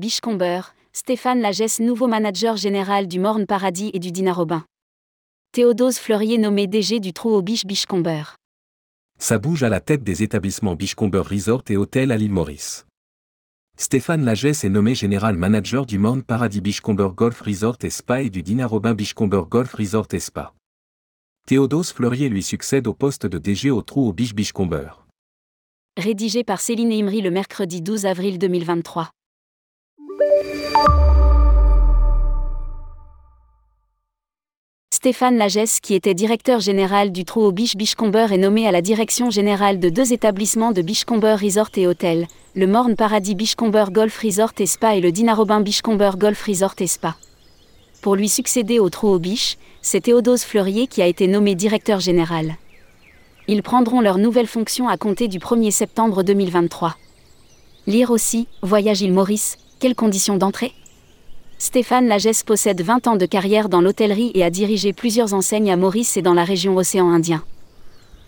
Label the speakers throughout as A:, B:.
A: Bichcomber, Stéphane Lagesse nouveau manager général du Morne Paradis et du Dina Robin. Théodose Fleurier nommé DG du Trou au Biche Bichcomber.
B: Ça bouge à la tête des établissements Bichcomber Resort et Hôtel à l'île Maurice. Stéphane Lagesse est nommé général manager du Morne Paradis Bichcomber Golf Resort et Spa et du Dina Robin Bichcomber Golf Resort et Spa. Théodose Fleurier lui succède au poste de DG au Trou au Biche Bichcomber.
A: Rédigé par Céline Imri le mercredi 12 avril 2023. Stéphane Lagesse, qui était directeur général du Trou au Biche Bichcomber, est nommé à la direction générale de deux établissements de Bichcomber Resort et Hôtel, le Morne Paradis Bichcomber Golf Resort et Spa et le Dinarobin Bichcomber Golf Resort et Spa. Pour lui succéder au Trou au Biche, c'est Théodose Fleurier qui a été nommé directeur général. Ils prendront leurs nouvelles fonctions à compter du 1er septembre 2023. Lire aussi, Voyage île Maurice, quelles conditions d'entrée? Stéphane Lagesse possède 20 ans de carrière dans l'hôtellerie et a dirigé plusieurs enseignes à Maurice et dans la région océan Indien.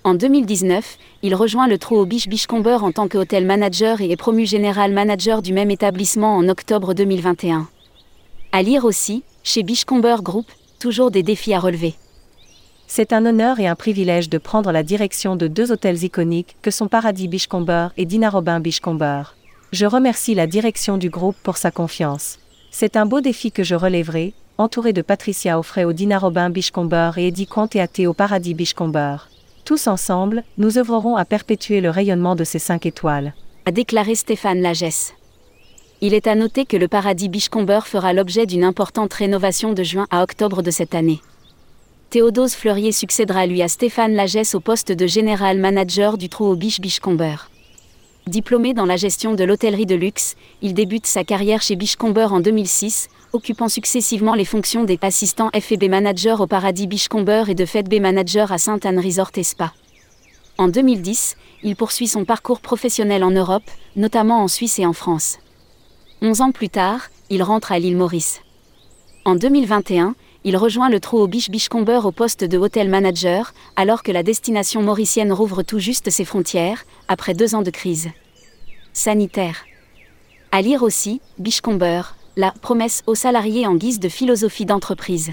A: En 2019, il rejoint le Trou au Biche Bichcomber en tant que hôtel manager et est promu général manager du même établissement en octobre 2021. À lire aussi, chez Bichcomber Group, toujours des défis à relever.
C: C'est un honneur et un privilège de prendre la direction de deux hôtels iconiques que sont Paradis Bichcomber et Dina Robin Bichcomber. Je remercie la direction du groupe pour sa confiance. C'est un beau défi que je relèverai, entouré de Patricia Offray au Dina Robin Bichcomber et Eddie Conteaté au Paradis Bichcomber. Tous ensemble, nous œuvrerons à perpétuer le rayonnement de ces cinq étoiles.
A: A déclaré Stéphane Lagesse. Il est à noter que le Paradis Bichcomber fera l'objet d'une importante rénovation de juin à octobre de cette année. Théodose Fleurier succédera lui à Stéphane Lagesse au poste de général manager du Trou au Biche. Diplômé dans la gestion de l'hôtellerie de luxe, il débute sa carrière chez Bichcomber en 2006, occupant successivement les fonctions des assistants FB Manager au Paradis Bichcomber et de FedB Manager à Sainte-Anne Resort et Spa. En 2010, il poursuit son parcours professionnel en Europe, notamment en Suisse et en France. Onze ans plus tard, il rentre à l'île Maurice. En 2021, il rejoint le trou au Biche Bichcomber au poste de hôtel manager, alors que la destination mauricienne rouvre tout juste ses frontières, après deux ans de crise sanitaire. À lire aussi, Bichcomber, la promesse aux salariés en guise de philosophie d'entreprise.